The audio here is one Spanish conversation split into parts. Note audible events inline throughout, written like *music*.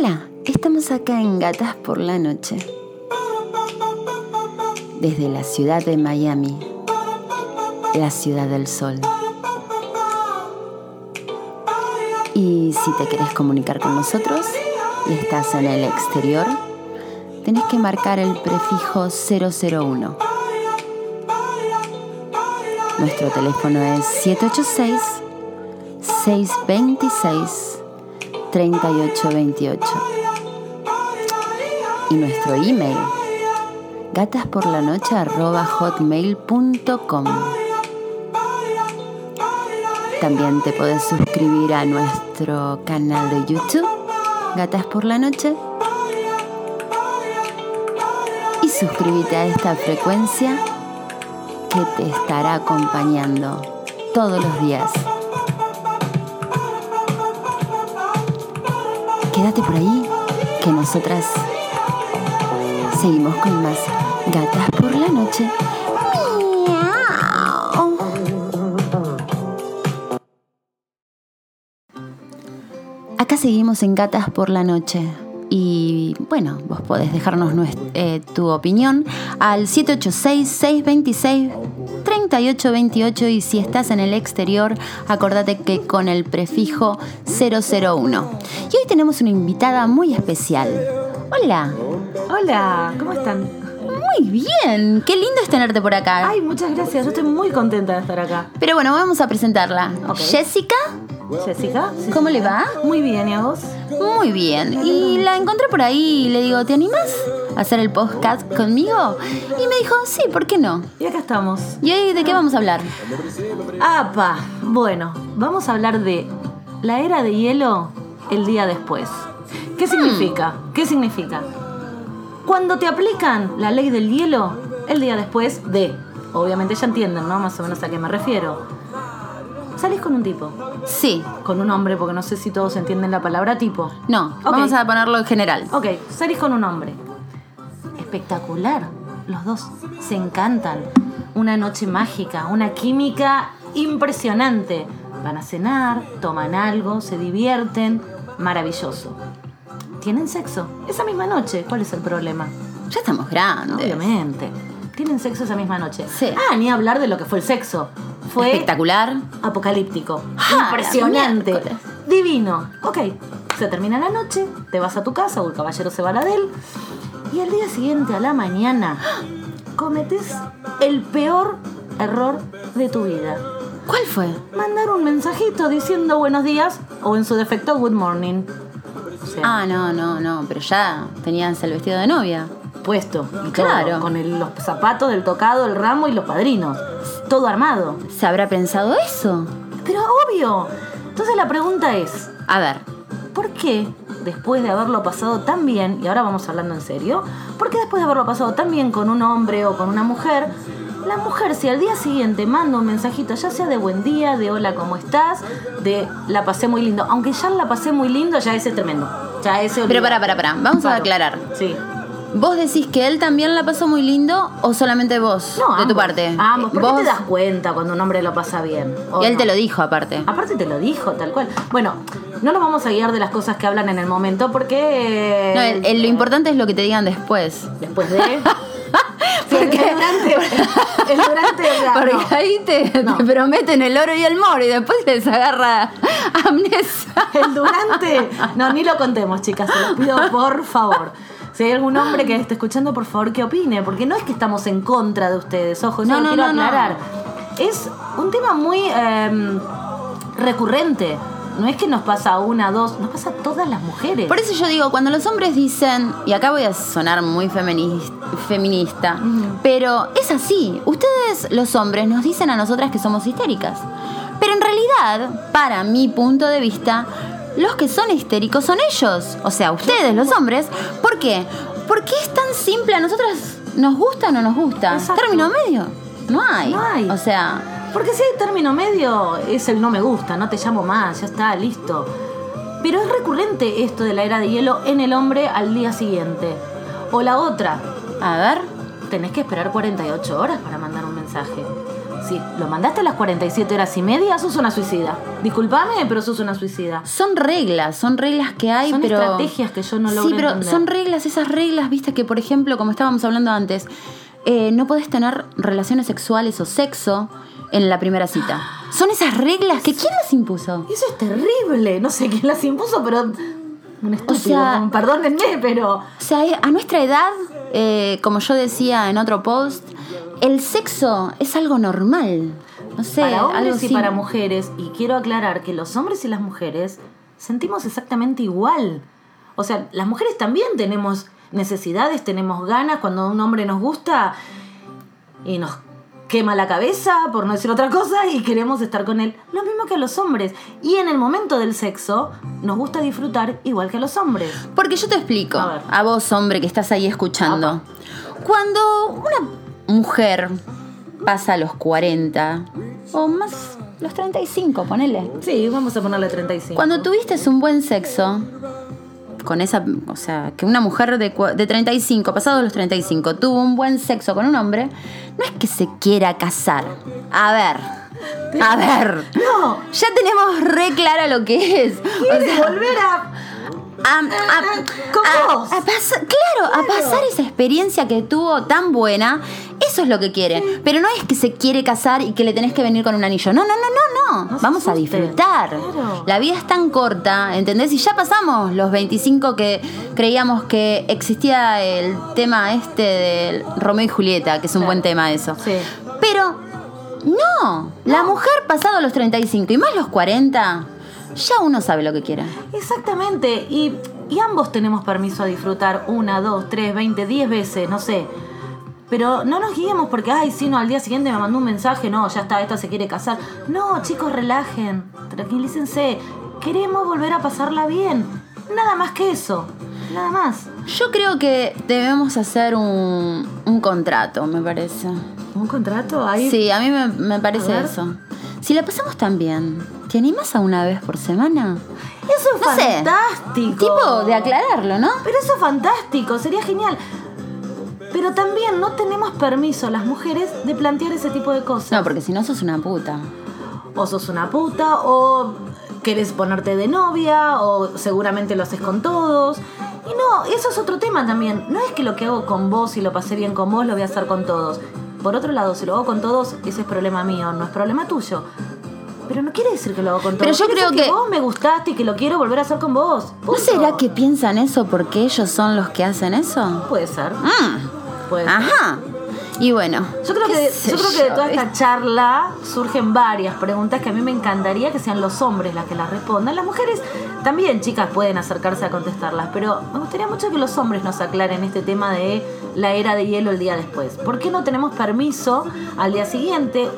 Hola, estamos acá en Gatas por la Noche. Desde la ciudad de Miami, la ciudad del sol. Y si te querés comunicar con nosotros y estás en el exterior, tenés que marcar el prefijo 001. Nuestro teléfono es 786 626 3828. Y nuestro email gatasporlanoche.hotmail.com También te puedes suscribir a nuestro canal de YouTube, Gatas por la Noche. Y suscríbete a esta frecuencia que te estará acompañando todos los días. Quédate por ahí, que nosotras seguimos con más gatas por la noche. Acá seguimos en Gatas por la Noche. Y bueno, vos podés dejarnos eh, tu opinión al 786-626-3828 y si estás en el exterior, acordate que con el prefijo 001. Y hoy tenemos una invitada muy especial. Hola. Hola, ¿cómo están? Muy bien, qué lindo es tenerte por acá. Ay, muchas gracias, yo estoy muy contenta de estar acá. Pero bueno, vamos a presentarla. Ok. Jessica, Jessica, ¿cómo le va? Muy bien, ¿y a vos? Muy bien. Y la encontré por ahí y le digo, ¿te animas a hacer el podcast conmigo? Y me dijo, sí, ¿por qué no? Y acá estamos. ¿Y hoy de qué vamos a hablar? ¡Apa! Bueno, vamos a hablar de la era de hielo el día después. ¿Qué significa? ¿Qué significa? Cuando te aplican la ley del hielo el día después de, obviamente ya entienden, ¿no? Más o menos a qué me refiero. Salís con un tipo, Sí, con un hombre, porque no sé si todos entienden la palabra tipo. no, vamos a ponerlo en general. Ok, salís con un hombre. Espectacular. Los dos se encantan. Una noche mágica, una química impresionante. Van a cenar, toman algo, se divierten. Maravilloso. Tienen sexo esa misma noche. ¿Cuál es el problema? Ya estamos grandes. Obviamente. Tienen sexo esa misma noche. Sí. Ah, ni hablar de lo que fue el sexo. Fue Espectacular. apocalíptico. Ah, Impresionante. Divino. Ok, se termina la noche, te vas a tu casa o el caballero se va a la de él. Y al día siguiente, a la mañana, cometes el peor error de tu vida. ¿Cuál fue? Mandar un mensajito diciendo buenos días o en su defecto good morning. Sea, Ah, no, no, no, pero ya tenías el vestido de novia. puesto. Y claro. todo, con el- los zapatos del tocado, el ramo y los padrinos. Todo armado. ¿Se habrá pensado eso? Pero obvio. Entonces la pregunta es, A ver, ¿por qué después de haberlo pasado tan bien, y ahora vamos hablando en serio, ¿por qué después de haberlo pasado tan bien con un hombre o con una mujer, la mujer si al día siguiente manda un mensajito, ya sea de buen día, de hola, ¿cómo estás? De la pasé muy lindo, aunque ya la pasé muy lindo, ya ese es tremendo. Ya ese pero para, para, para, vamos a aclarar. Sí. ¿Vos decís que él también la pasó muy lindo o solamente vos? No, de tu parte. Ambos, ¿por ¿Vos? te das cuenta cuando un hombre lo pasa bien? ¿O Y él no? te lo dijo aparte. Aparte te lo dijo, tal cual. Bueno, no nos vamos a guiar de las cosas que hablan en el momento porque... No, el- el- lo importante es lo que te digan después. Después de... *laughs* *laughs* Porque- *laughs* el durante... El durante... Porque no. ahí te, No. te prometen el oro y el moro y después les agarra amnesia. El durante... *laughs* No, ni lo contemos, chicas. Se lo pido, por favor. Si hay algún hombre que esté escuchando, por favor, que opine. Porque no es que estamos en contra de ustedes. Ojo, eso No, lo no, quiero no, no. aclarar. Es un tema muy em, recurrente. No es que nos pasa una, dos, nos pasa a todas las mujeres. Por eso yo digo, cuando los hombres dicen, y acá voy a sonar muy feminista, feminista pero es así. Ustedes, los hombres, nos dicen a nosotras que somos histéricas. Pero en realidad, para mi punto de vista, los que son histéricos son ellos. O sea, ustedes, los hombres. ¿Por qué? Porque es tan simple. A nosotras nos gusta o no nos gusta. Exacto. Término medio. No hay. No hay. O sea, Porque si hay término medio, es el no me gusta, no te llamo más, ya está, listo. Pero es recurrente esto de la era de hielo en el hombre al día siguiente. O la otra, a ver. tenés que esperar 48 horas para mandar un mensaje. Si lo mandaste a las 47 horas y media, sos una suicida. Disculpame, pero sos una suicida. Son reglas, son reglas que hay, Son pero. estrategias que yo no logro Sí, pero entender. son reglas, esas reglas, viste, que por ejemplo, como estábamos hablando antes, eh, no podés tener relaciones sexuales o sexo en la primera cita. Son esas reglas que ¿quién las impuso? Eso es terrible. No sé quién las impuso, pero. Un estúpido. sea- perdónenme, pero. O sea, eh, a nuestra edad, eh, como yo decía en otro post, el sexo es algo normal. No sé, para algo hombres y así. para mujeres, y quiero aclarar que los hombres y las mujeres sentimos exactamente igual. O sea, las mujeres también tenemos necesidades, tenemos ganas cuando un hombre nos gusta y nos quema la cabeza, por no decir otra cosa, y queremos estar con él. Lo mismo que a los hombres. Y en el momento del sexo, nos gusta disfrutar igual que a los hombres. Porque yo te explico, A a, vos, hombre, que estás ahí escuchando. Cuando una mujer pasa los 40, o más, los 35, ponele. Sí, vamos a ponerle 35. Cuando tuviste un buen sexo, con esa, o sea, que una mujer de, de 35, pasados los 35, tuvo un buen sexo con un hombre, no es que se quiera casar. A ver, a ver. No, Ya tenemos re clara lo que es. O sea, volver a... a, a- a- vos. a pasar- claro, a pasar esa experiencia que tuvo tan buena, eso es lo que quiere. Pero no es que se quiere casar y que le tenés que venir con un anillo. No, no, no, no, no. Vamos a disfrutar. Claro. La vida es tan corta, ¿entendés? Y ya pasamos los 25 que creíamos que existía el tema este del Romeo y Julieta, que es un Claro. buen tema eso. Sí. Pero no, la mujer pasado los 35 y más los 40, ya uno sabe lo que quiere. Exactamente, y, y ambos tenemos permiso a disfrutar una, dos, tres, veinte, diez veces, no sé. Pero no nos guiemos porque, ay, si no, al día siguiente me mandó un mensaje, no, ya está, esta se quiere casar. No, chicos, relajen, tranquilícense. Queremos volver a pasarla bien. Nada más que eso, nada más. Yo creo que debemos hacer un, un contrato, me parece. ¿Un contrato? Ahí. Sí, a mí me, me parece eso. Si la pasamos tan bien, ¿te animas a una vez por semana? Eso es No sé. fantástico. Tipo de aclararlo, ¿no? Pero eso es fantástico, sería genial. Pero también no tenemos permiso las mujeres de plantear ese tipo de cosas. No, porque si no sos una puta. o sos una puta, o querés ponerte de novia, o seguramente lo haces con todos. Y no, eso es otro tema también. No es que lo que hago con vos y lo pasé bien con vos, lo voy a hacer con todos. Por otro lado, si lo hago con todos, ese es problema mío, no es problema tuyo. Pero no quiere decir que lo hago con todos. Pero yo Quiere creo decir que- vos me gustaste y que lo quiero volver a hacer con vos. ¿No Punto. será que piensan eso porque ellos son los que hacen eso? Puede ser. Mm, Puede ser. Ajá. Y bueno. Yo creo, que, yo creo que de toda esta charla surgen varias preguntas que a mí me encantaría que sean los hombres las que las respondan. Las mujeres también, chicas, pueden acercarse a contestarlas, pero me gustaría mucho que los hombres nos aclaren este tema de la era de hielo el día después. ¿Por qué no tenemos permiso al día siguiente,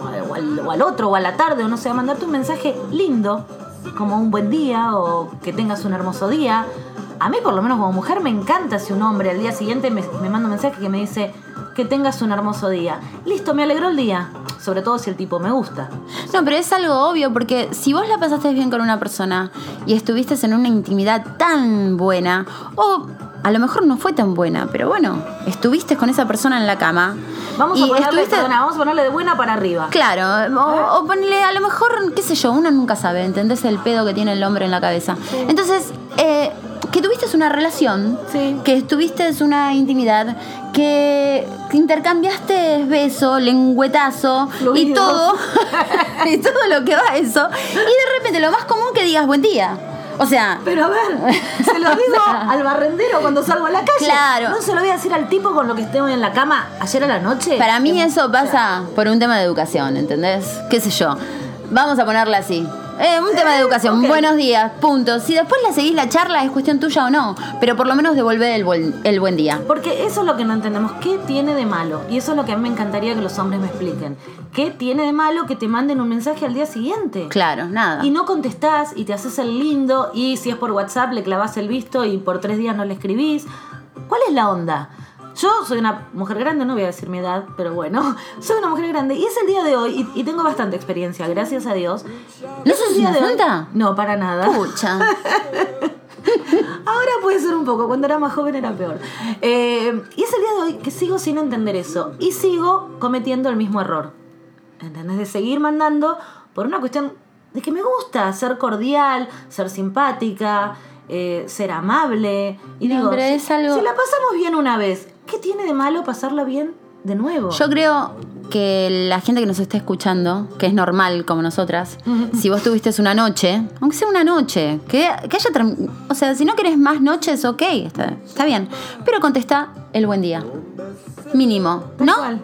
o al, o al otro, o a la tarde, o no sé, a mandarte un mensaje lindo, como un buen día, o que tengas un hermoso día? A mí, por lo menos como mujer, me encanta si un hombre al día siguiente me, me manda un mensaje que me dice que tengas un hermoso día. Listo, me alegró el día. Sobre todo si el tipo me gusta. No, pero es algo obvio porque si vos la pasaste bien con una persona y estuviste en una intimidad tan buena, o a lo mejor no fue tan buena, pero bueno, estuviste con esa persona en la cama. Vamos y a ponerle, estuviste- perdona, vamos a ponerle de buena para arriba. Claro, o, o ponle, a lo mejor, qué sé yo, uno nunca sabe, ¿entendés el pedo que tiene el hombre en la cabeza? Entonces, eh, que tuviste una relación, Sí. que estuviste una intimidad, que intercambiaste beso, lengüetazo y todo, *laughs* y todo lo que va a eso, y de repente lo más común que digas buen día. O sea, Pero a ver, se lo *laughs* digo al barrendero cuando salgo a la calle. Claro. No se lo voy a decir al tipo con lo que estuve en la cama ayer a la noche. Para mí Que- eso pasa por un tema de educación, ¿entendés? ¿Qué sé yo? Vamos a ponerla así. Eh, un tema de educación. Buenos días, punto. Si después la seguís la charla es cuestión tuya o no, pero por lo menos devolver el buen, el buen día. Porque eso es lo que no entendemos. ¿Qué tiene de malo? Y eso es lo que a mí me encantaría que los hombres me expliquen. ¿Qué tiene de malo que te manden un mensaje al día siguiente? Claro, nada. Y no contestás y te haces el lindo y si es por WhatsApp le clavas el visto y por tres días no le escribís. ¿Cuál es la onda? Yo soy una mujer grande, no voy a decir mi edad, pero bueno, *laughs* soy una mujer grande y es el día de hoy y, y tengo bastante experiencia, gracias a Dios. ¿No Es sos el día una de hoy- santa? No, para nada. Pucha. *laughs* Ahora puede ser un poco, cuando era más joven era peor. Eh, y es el día de hoy que sigo sin entender eso y sigo cometiendo el mismo error. ¿entendés? De seguir mandando por una cuestión de que me gusta ser cordial, ser simpática, eh, ser amable. Y No, digo, pero es algo- si la pasamos bien una vez, ¿qué tiene de malo pasarla bien de nuevo? Yo creo que la gente que nos está escuchando, que es normal como nosotras, *laughs* si vos tuviste una noche, aunque sea una noche, que, que haya O sea, si no querés más noches, ok, está, está bien. Pero contesta el buen día. Mínimo, ¿no? cual.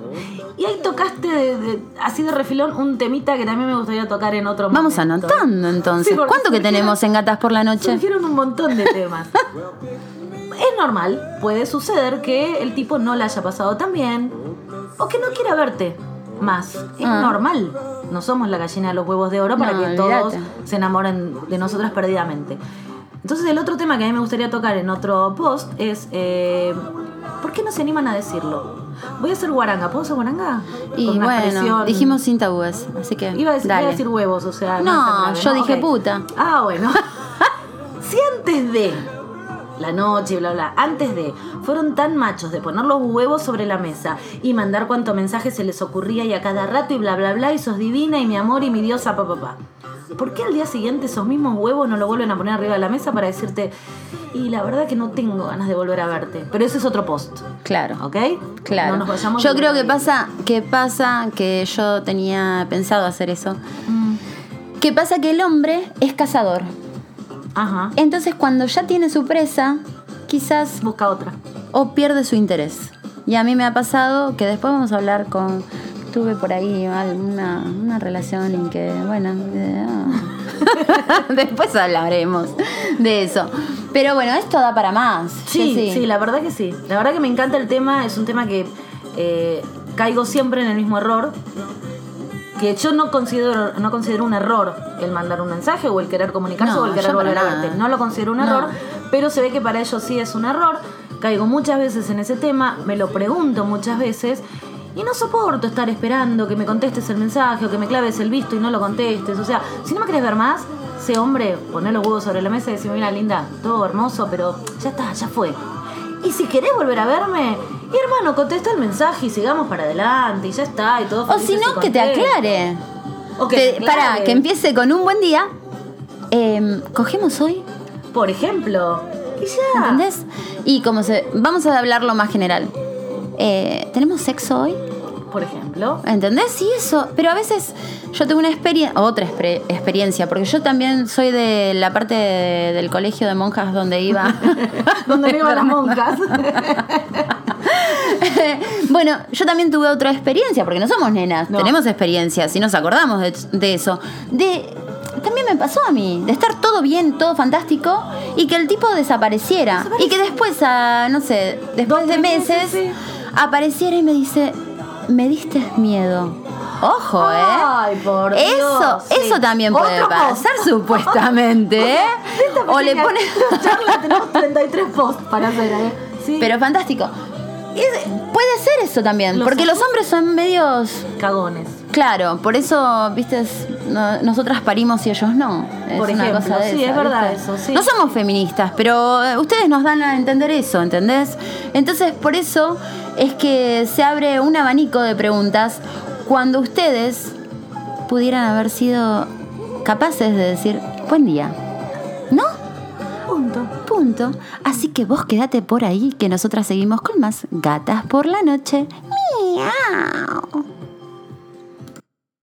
Y ahí tocaste de- de- así de refilón un temita que también me gustaría tocar en otro Vamos momento. anotando entonces. Sí, ¿Cuánto que tenemos en Gatas por la Noche? Surgieron un montón de temas. *laughs* es normal, puede suceder que el tipo no la haya pasado tan bien o que no quiera verte más. Es Ah. normal. No somos la gallina de los huevos de oro para No, que todos se enamoren de nosotras perdidamente. Entonces el otro tema que a mí me gustaría tocar en otro post es eh, ¿por qué no se animan a decirlo? Voy a hacer guaranga, ¿puedo hacer guaranga? Y Con bueno, expresión- dijimos sin tabúes, así que Iba a decir, iba a decir huevos, o sea. No, grave, yo dije puta. Ah, bueno. *laughs* si antes de la noche y bla, bla, antes de, fueron tan machos de poner los huevos sobre la mesa y mandar cuanto mensaje se les ocurría y a cada rato y bla, bla, bla, y sos divina y mi amor y mi diosa, pa, pa, pa. ¿Por qué al día siguiente esos mismos huevos no lo vuelven a poner arriba de la mesa para decirte, y la verdad que no tengo ganas de volver a verte? Pero ese es otro post, Claro. ¿ok? Claro. No nos vayamos yo creo que pasa, que pasa que yo tenía pensado hacer eso. Mm, Que pasa que el hombre es cazador. Ajá. Entonces cuando ya tiene su presa, quizás Busca otra. o pierde su interés. Y a mí me ha pasado que después vamos a hablar con... Tuve por ahí una, una relación en que, bueno, eh, ah. *laughs* después hablaremos de eso. Pero bueno, esto da para más. Sí, sí, la verdad que sí. La verdad que me encanta el tema, es un tema que eh, caigo siempre en el mismo error. Que yo no considero, no considero un error el mandar un mensaje o el querer comunicarse No, o el querer volver a verte. No lo considero un No. error, pero se ve que para ellos sí es un error. Caigo muchas veces en ese tema, me lo pregunto muchas veces y no soporto estar esperando que me contestes el mensaje o que me claves el visto y no lo contestes. O sea, si no me querés ver más, sé hombre, poné los huevos sobre la mesa y decime, mira, linda, todo hermoso, pero ya está, ya fue. Y si querés volver a verme, y hermano, contesta el mensaje y sigamos para adelante y ya está, y todo O si no, que te contentos. aclare. O que Te- te aclare. Para, que empiece con un buen día. Em, cogemos hoy, Por ejemplo. Y ya. ¿entendés? Y como se. Vamos a hablarlo más general. Eh, ¿Tenemos sexo hoy? Por ejemplo. ¿Entendés? Sí, eso. Pero a veces yo tengo una experiencia, otra experiencia, porque yo también soy de la parte de- del colegio de monjas donde iba. *laughs* Donde no iban las monjas. *laughs* bueno, yo también tuve otra experiencia, porque no somos nenas, No. tenemos experiencias y nos acordamos de, de eso. De. También me pasó a mí, de estar todo bien, todo fantástico, y que el tipo desapareciera. Y que después, a, no sé, después de meses, apareciera y me dice, me diste miedo. Ojo, ¿eh? Ay, por Eso, Dios, sí. eso también puede Otro post. pasar *laughs* supuestamente, ¿eh? O le pones... *laughs* charla tenemos 33 posts para hacer, ¿eh? Sí. Pero fantástico. Es- puede ser eso también, Los porque los hombres son medios... Cagones. Claro, por eso, viste, no- nosotras parimos y ellos no. Es Por una ejemplo, cosa de sí, esa, es verdad ¿viste? eso, sí. No somos feministas, pero eh, ustedes nos dan a entender eso, ¿entendés? Entonces, por eso es que se abre un abanico de preguntas cuando ustedes pudieran haber sido capaces de decir, buen día. ¿No? Punto. Punto. Así que vos quédate por ahí, que nosotras seguimos con más gatas por la noche. Miau.